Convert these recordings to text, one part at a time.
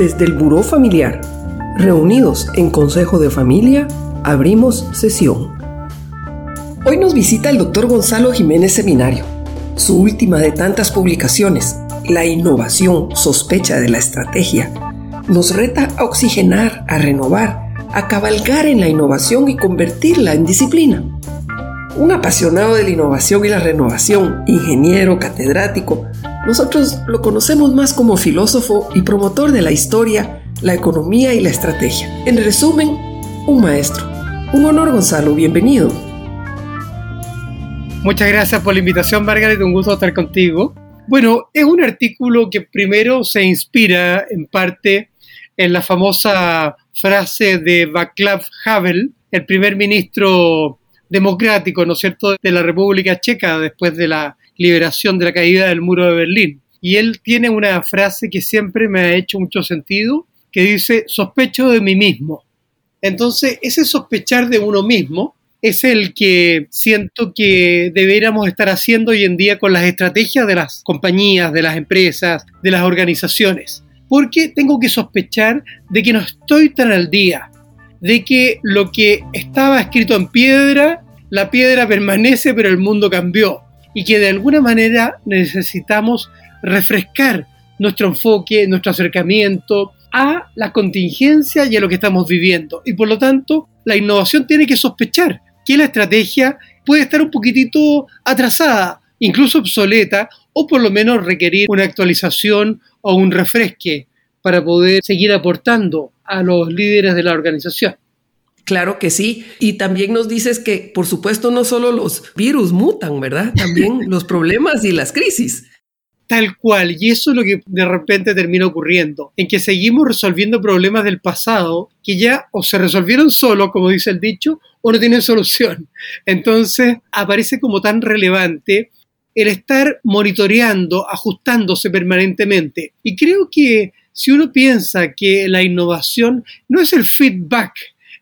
desde el Buró Familiar. Reunidos en Consejo de Familia, abrimos sesión. Hoy nos visita el doctor Gonzalo Jiménez Seminario. Su última de tantas publicaciones, La innovación sospecha de la estrategia, nos reta a oxigenar, a renovar, a cabalgar en la innovación y convertirla en disciplina. Un apasionado de la innovación y la renovación, ingeniero, catedrático, nosotros lo conocemos más como filósofo y promotor de la historia, la economía y la estrategia. En resumen, un maestro. Un honor, Gonzalo, bienvenido. Muchas gracias por la invitación, Margaret, un gusto estar contigo. Bueno, es un artículo que primero se inspira en parte en la famosa frase de Václav Havel, el primer ministro democrático, ¿no es cierto?, de la República Checa después de la liberación de la caída del muro de Berlín. Y él tiene una frase que siempre me ha hecho mucho sentido, que dice, sospecho de mí mismo. Entonces, ese sospechar de uno mismo es el que siento que deberíamos estar haciendo hoy en día con las estrategias de las compañías, de las empresas, de las organizaciones. Porque tengo que sospechar de que no estoy tan al día, de que lo que estaba escrito en piedra, la piedra permanece pero el mundo cambió y que de alguna manera necesitamos refrescar nuestro enfoque, nuestro acercamiento a la contingencia y a lo que estamos viviendo. Y por lo tanto, la innovación tiene que sospechar que la estrategia puede estar un poquitito atrasada, incluso obsoleta, o por lo menos requerir una actualización o un refresque para poder seguir aportando a los líderes de la organización. Claro que sí. Y también nos dices que, por supuesto, no solo los virus mutan, ¿verdad? También los problemas y las crisis. Tal cual, y eso es lo que de repente termina ocurriendo, en que seguimos resolviendo problemas del pasado que ya o se resolvieron solo, como dice el dicho, o no tienen solución. Entonces aparece como tan relevante el estar monitoreando, ajustándose permanentemente. Y creo que si uno piensa que la innovación no es el feedback,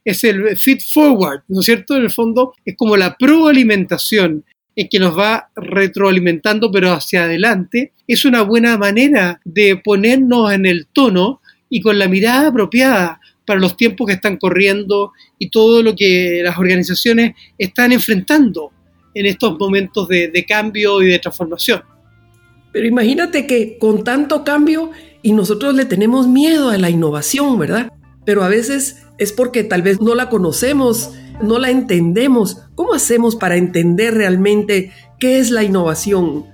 es el feed forward, ¿no es cierto? En el fondo es como la proalimentación en que nos va retroalimentando pero hacia adelante, es una buena manera de ponernos en el tono y con la mirada apropiada para los tiempos que están corriendo y todo lo que las organizaciones están enfrentando en estos momentos de, de cambio y de transformación. Pero imagínate que con tanto cambio y nosotros le tenemos miedo a la innovación, ¿verdad? Pero a veces es porque tal vez no la conocemos, no la entendemos. ¿Cómo hacemos para entender realmente qué es la innovación?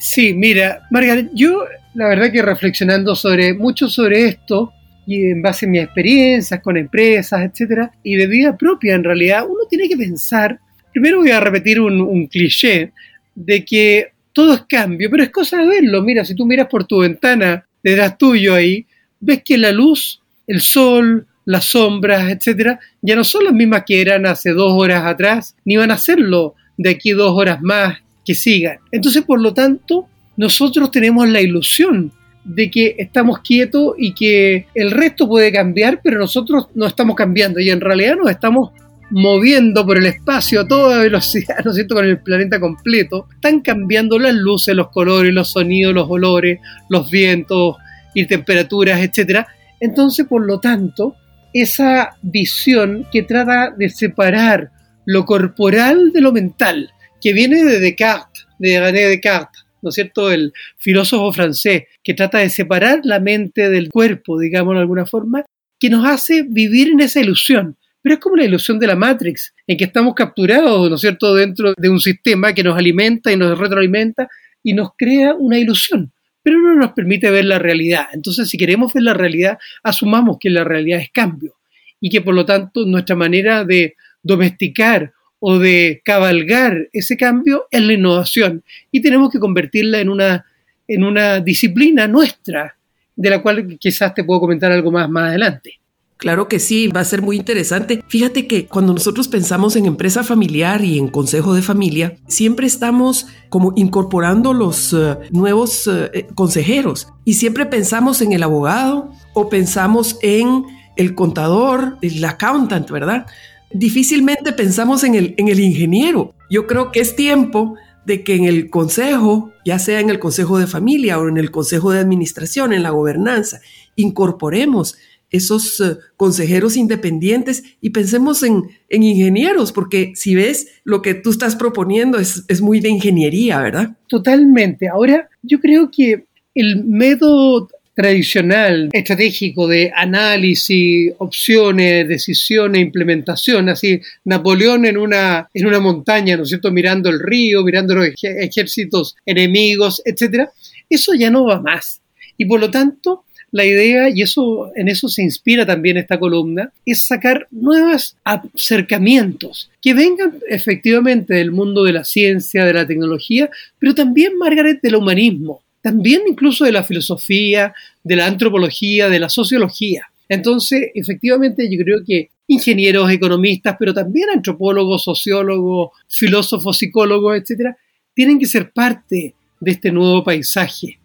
Sí, mira, Margaret, yo la verdad que reflexionando sobre mucho sobre esto y en base a mis experiencias con empresas, etcétera, y de vida propia en realidad, uno tiene que pensar, primero voy a repetir un, un cliché, de que todo es cambio, pero es cosa de verlo. Mira, si tú miras por tu ventana detrás tuyo ahí, ves que la luz, el sol, las sombras, etcétera, ya no son las mismas que eran hace dos horas atrás, ni van a serlo de aquí dos horas más que sigan. Entonces, por lo tanto, nosotros tenemos la ilusión de que estamos quietos y que el resto puede cambiar, pero nosotros no estamos cambiando y en realidad nos estamos moviendo por el espacio a toda velocidad, ¿no es cierto?, con el planeta completo. Están cambiando las luces, los colores, los sonidos, los olores, los vientos y temperaturas, etcétera. Entonces, por lo tanto, esa visión que trata de separar lo corporal de lo mental, que viene de Descartes, de René Descartes, ¿no es cierto? El filósofo francés, que trata de separar la mente del cuerpo, digamos de alguna forma, que nos hace vivir en esa ilusión. Pero es como la ilusión de la Matrix, en que estamos capturados, ¿no es cierto?, dentro de un sistema que nos alimenta y nos retroalimenta y nos crea una ilusión pero no nos permite ver la realidad. Entonces, si queremos ver la realidad, asumamos que la realidad es cambio y que por lo tanto nuestra manera de domesticar o de cabalgar ese cambio es la innovación y tenemos que convertirla en una, en una disciplina nuestra, de la cual quizás te puedo comentar algo más más adelante. Claro que sí, va a ser muy interesante. Fíjate que cuando nosotros pensamos en empresa familiar y en consejo de familia, siempre estamos como incorporando los eh, nuevos eh, consejeros y siempre pensamos en el abogado o pensamos en el contador, el accountant, ¿verdad? Difícilmente pensamos en el, en el ingeniero. Yo creo que es tiempo de que en el consejo, ya sea en el consejo de familia o en el consejo de administración, en la gobernanza, incorporemos esos eh, consejeros independientes y pensemos en, ingenieros, porque si ves lo que tú estás proponiendo es, es muy de ingeniería, ¿verdad? Totalmente. Ahora, yo creo que el método tradicional, estratégico de análisis, opciones, decisiones, implementación, así Napoleón en una, en una montaña, ¿no es cierto?, mirando el río, mirando los ejércitos enemigos, etcétera, eso ya no va más. Y por lo tanto, la idea, y eso, en eso se inspira también esta columna, es sacar nuevos acercamientos que vengan efectivamente del mundo de la ciencia, de la tecnología, pero también, Margaret, del humanismo también incluso de la filosofía, de la antropología, de la sociología. Entonces, efectivamente, yo creo que ingenieros, economistas, pero también antropólogos, sociólogos, filósofos, psicólogos, etcétera, tienen que ser parte de este nuevo paisaje.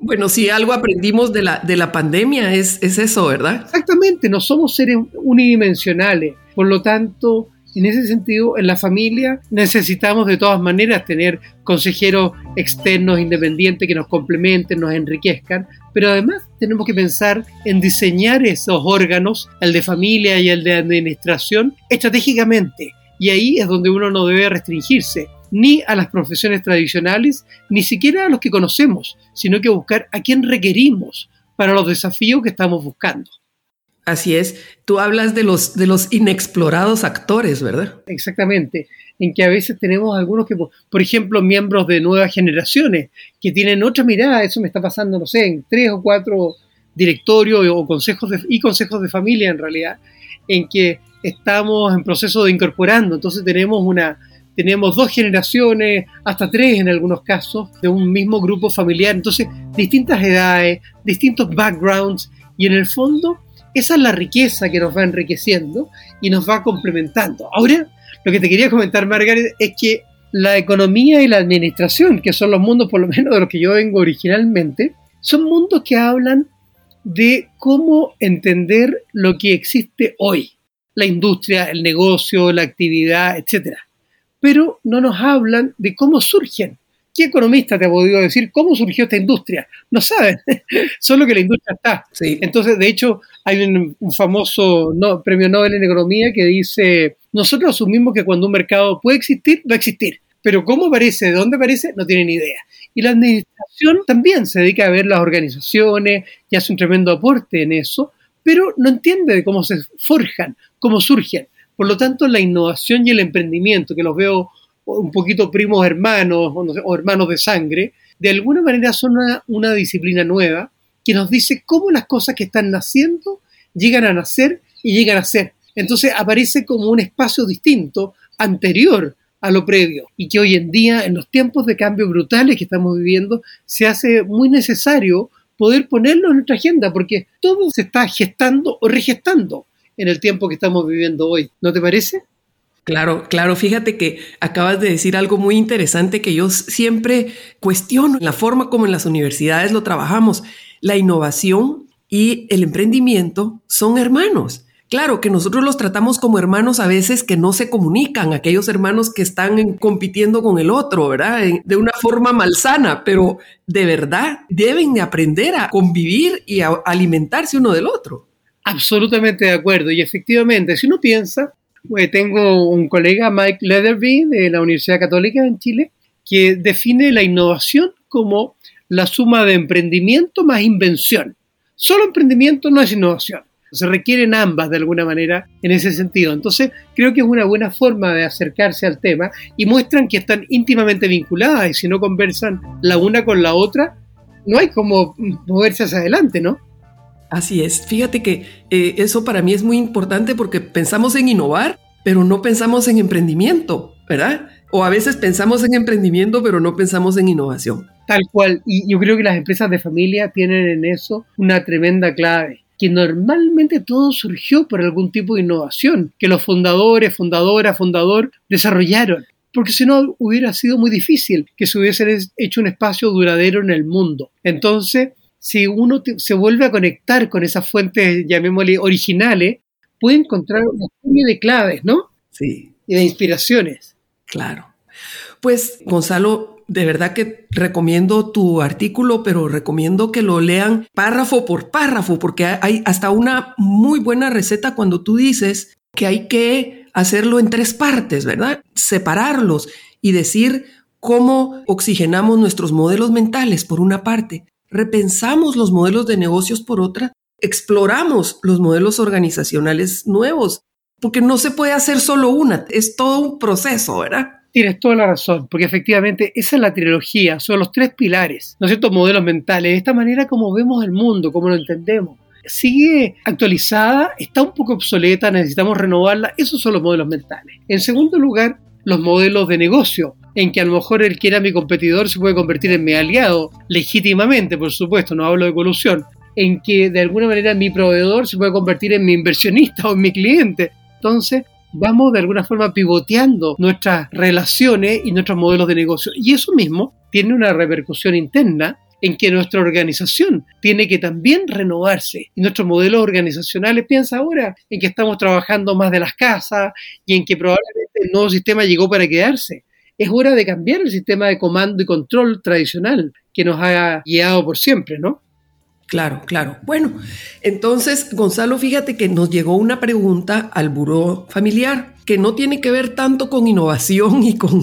Bueno, si algo aprendimos de la, de la pandemia es, es eso, ¿verdad? Exactamente, no somos seres unidimensionales. Por lo tanto, en ese sentido, en la familia necesitamos de todas maneras tener consejeros externos independientes que nos complementen, nos enriquezcan, pero además tenemos que pensar en diseñar esos órganos, el de familia y el de administración, estratégicamente. Y ahí es donde uno no debe restringirse ni a las profesiones tradicionales, ni siquiera a los que conocemos, sino que buscar a quién requerimos para los desafíos que estamos buscando. Así es. Tú hablas de los, de los inexplorados actores, ¿verdad? Exactamente. En que a veces tenemos algunos que, por ejemplo, miembros de nuevas generaciones que tienen otra mirada. Eso me está pasando, no sé, en tres o cuatro directorios o consejos de, y consejos de familia en realidad, en que estamos en proceso de incorporando. Entonces tenemos una, tenemos dos generaciones, hasta tres en algunos casos, de un mismo grupo familiar. Entonces, distintas edades, distintos backgrounds, y en el fondo esa es la riqueza que nos va enriqueciendo y nos va complementando. Ahora, lo que te quería comentar, Margaret, es que la economía y la administración, que son los mundos por lo menos de los que yo vengo originalmente, son mundos que hablan de cómo entender lo que existe hoy, la industria, el negocio, la actividad, etc. Pero no nos hablan de cómo surgen ¿Qué economista te ha podido decir cómo surgió esta industria? No saben, solo que la industria está. Entonces, de hecho, hay un, famoso premio Nobel en economía que dice, nosotros asumimos que cuando un mercado puede existir, va a existir. Pero cómo aparece, de dónde aparece, no tienen idea. Y la administración también se dedica a ver las organizaciones y hace un tremendo aporte en eso, pero no entiende de cómo se forjan, cómo surgen. Por lo tanto, la innovación y el emprendimiento, que los veo un poquito primos hermanos o, hermanos de sangre, de alguna manera son una, disciplina nueva que nos dice cómo las cosas que están naciendo llegan a nacer y llegan a ser. Entonces aparece como un espacio distinto, anterior a lo previo, y que hoy en día, en los tiempos de cambio brutales que estamos viviendo, se hace muy necesario poder ponerlo en nuestra agenda, porque todo se está gestando o regestando en el tiempo que estamos viviendo hoy. ¿No te parece? Claro, claro, fíjate que acabas de decir algo muy interesante que yo siempre cuestiono la forma como en las universidades lo trabajamos. La innovación y el emprendimiento son hermanos. Claro que nosotros los tratamos como hermanos a veces que no se comunican, aquellos hermanos que están compitiendo con el otro, ¿verdad? De una forma malsana, pero de verdad deben de aprender a convivir y a alimentarse uno del otro. Absolutamente de acuerdo. Y efectivamente, si uno piensa, pues tengo un colega, Mike Leatherby, de la Universidad Católica en Chile, que define la innovación como la suma de emprendimiento más invención. Solo emprendimiento no es innovación. Se requieren ambas de alguna manera en ese sentido. Entonces, creo que es una buena forma de acercarse al tema y muestran que están íntimamente vinculadas y si no conversan la una con la otra, no hay como moverse hacia adelante, ¿no? Así es. Fíjate que eh, eso para mí es muy importante porque pensamos en innovar, pero no pensamos en emprendimiento, ¿verdad? O a veces pensamos en emprendimiento, pero no pensamos en innovación. Tal cual. Y yo creo que las empresas de familia tienen en eso una tremenda clave que normalmente todo surgió por algún tipo de innovación que los fundadores, fundadora, fundador desarrollaron porque si no hubiera sido muy difícil que se hubiese hecho un espacio duradero en el mundo. Entonces, si uno se vuelve a conectar con esas fuentes, llamémosle originales, puede encontrar una serie de claves, ¿no? Sí. Y de inspiraciones. Claro. Pues Gonzalo, de verdad que recomiendo tu artículo, pero recomiendo que lo lean párrafo por párrafo, porque hay hasta una muy buena receta cuando tú dices que hay que hacerlo en tres partes, ¿verdad? Separarlos y decir cómo oxigenamos nuestros modelos mentales por una parte, repensamos los modelos de negocios por otra, exploramos los modelos organizacionales nuevos, porque no se puede hacer solo una, es todo un proceso, ¿verdad? Tienes toda la razón, porque efectivamente esa es la trilogía, son los tres pilares, ¿no es cierto? Modelos mentales, esta manera como vemos el mundo, como lo entendemos. Sigue actualizada, está un poco obsoleta, necesitamos renovarla, esos son los modelos mentales. En segundo lugar, los modelos de negocio, en que a lo mejor el que era mi competidor se puede convertir en mi aliado, legítimamente, por supuesto, no hablo de colusión, en que de alguna manera mi proveedor se puede convertir en mi inversionista o en mi cliente. Entonces, vamos de alguna forma pivoteando nuestras relaciones y nuestros modelos de negocio. Y eso mismo tiene una repercusión interna en que nuestra organización tiene que también renovarse. Y nuestros modelos organizacionales, piensa ahora en que estamos trabajando más de las casas y en que probablemente el nuevo sistema llegó para quedarse. Es hora de cambiar el sistema de comando y control tradicional que nos ha guiado por siempre, ¿no? Claro, claro. Bueno, entonces, Gonzalo, fíjate que nos llegó una pregunta al buró familiar que no tiene que ver tanto con innovación y con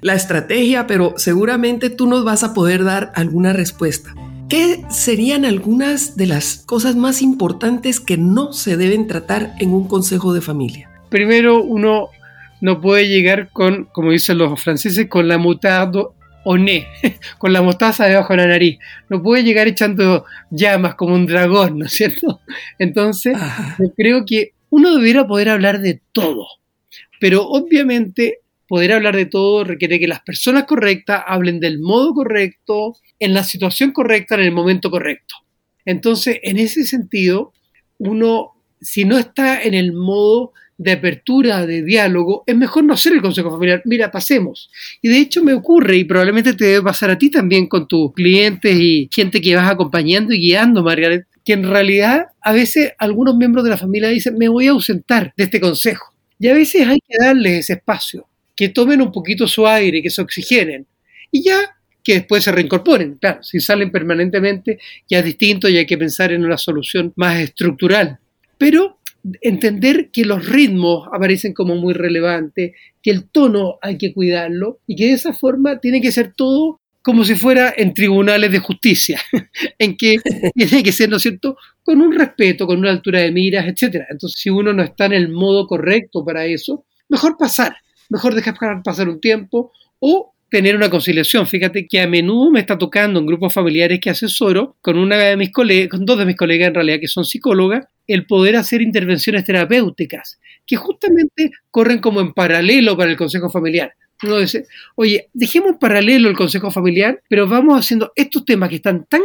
la estrategia, pero seguramente tú nos vas a poder dar alguna respuesta. ¿Qué serían algunas de las cosas más importantes que no se deben tratar en un consejo de familia? Primero, uno no puede llegar con, como dicen los franceses, con la mutardo oné, con la mostaza debajo de la nariz. No puede llegar echando llamas como un dragón, ¿no es cierto? Entonces, yo creo que uno debiera poder hablar de todo, pero obviamente poder hablar de todo requiere que las personas correctas hablen del modo correcto, en la situación correcta, en el momento correcto. Entonces, en ese sentido, uno, si no está en el modo de apertura, de diálogo, es mejor no hacer el consejo familiar. Mira, pasemos. Y de hecho me ocurre, y probablemente te debe pasar a ti también con tus clientes y gente que vas acompañando y guiando, Margaret, que en realidad a veces algunos miembros de la familia dicen, me voy a ausentar de este consejo. Y a veces hay que darles ese espacio, que tomen un poquito su aire, que se oxigenen. Y ya que después se reincorporen. Claro, si salen permanentemente ya es distinto y hay que pensar en una solución más estructural. Pero entender que los ritmos aparecen como muy relevantes, que el tono hay que cuidarlo y que de esa forma tiene que ser todo como si fuera en tribunales de justicia, en que tiene que ser, ¿no es cierto?, con un respeto, con una altura de miras, etc. Entonces, si uno no está en el modo correcto para eso, mejor pasar, mejor dejar pasar un tiempo o tener una conciliación. Fíjate que a menudo me está tocando en grupos familiares que asesoro con una de mis colegas, con dos de mis colegas en realidad que son psicólogas, el poder hacer intervenciones terapéuticas, que justamente corren como en paralelo para el consejo familiar. Uno dice, oye, dejemos paralelo el consejo familiar, pero vamos haciendo estos temas que están tan,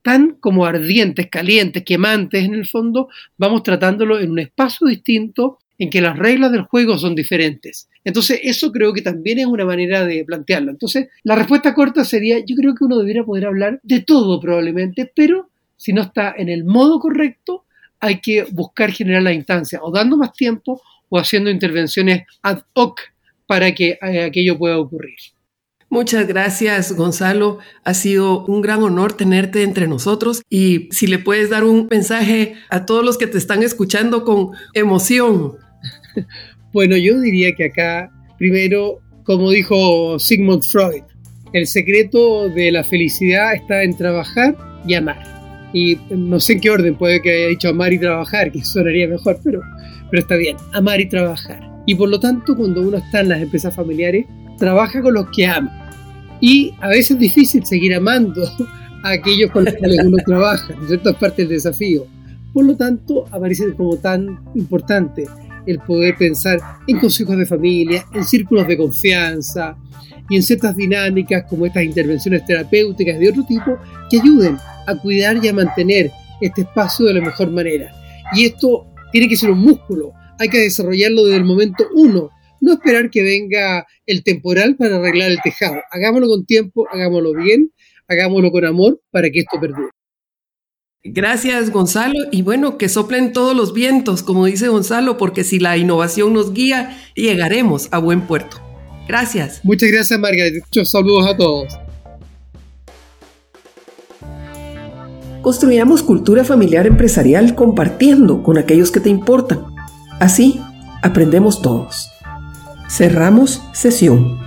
tan como ardientes, calientes, quemantes en el fondo, vamos tratándolo en un espacio distinto en que las reglas del juego son diferentes. Entonces, eso creo que también es una manera de plantearlo. Entonces, la respuesta corta sería, yo creo que uno debería poder hablar de todo probablemente, pero si no está en el modo correcto, hay que buscar generar la instancia, o dando más tiempo o haciendo intervenciones ad hoc para que eh, aquello pueda ocurrir. Muchas gracias, Gonzalo. Ha sido un gran honor tenerte entre nosotros y si le puedes dar un mensaje a todos los que te están escuchando con emoción. Bueno, yo diría que acá, primero, como dijo Sigmund Freud, el secreto de la felicidad está en trabajar y amar y no sé en qué orden, puede que haya dicho amar y trabajar, que sonaría mejor, pero, pero está bien, amar y trabajar. Y por lo tanto, cuando uno está en las empresas familiares, trabaja con los que ama. Y a veces es difícil seguir amando a aquellos con los que uno trabaja, ¿no es cierto? Es parte del desafío. Por lo tanto, aparece como tan importante el poder pensar en consejos de familia, en círculos de confianza y en ciertas dinámicas como estas intervenciones terapéuticas de otro tipo que ayuden a cuidar y a mantener este espacio de la mejor manera. Y esto tiene que ser un músculo, hay que desarrollarlo desde el momento uno, no esperar que venga el temporal para arreglar el tejado. Hagámoslo con tiempo, hagámoslo bien, hagámoslo con amor para que esto perdure. Gracias, Gonzalo. Y bueno, que soplen todos los vientos, como dice Gonzalo, porque si la innovación nos guía, llegaremos a buen puerto. Gracias. Muchas gracias, Margaret. Muchos saludos a todos. Construyamos cultura familiar empresarial compartiendo con aquellos que te importan. Así, aprendemos todos. Cerramos sesión.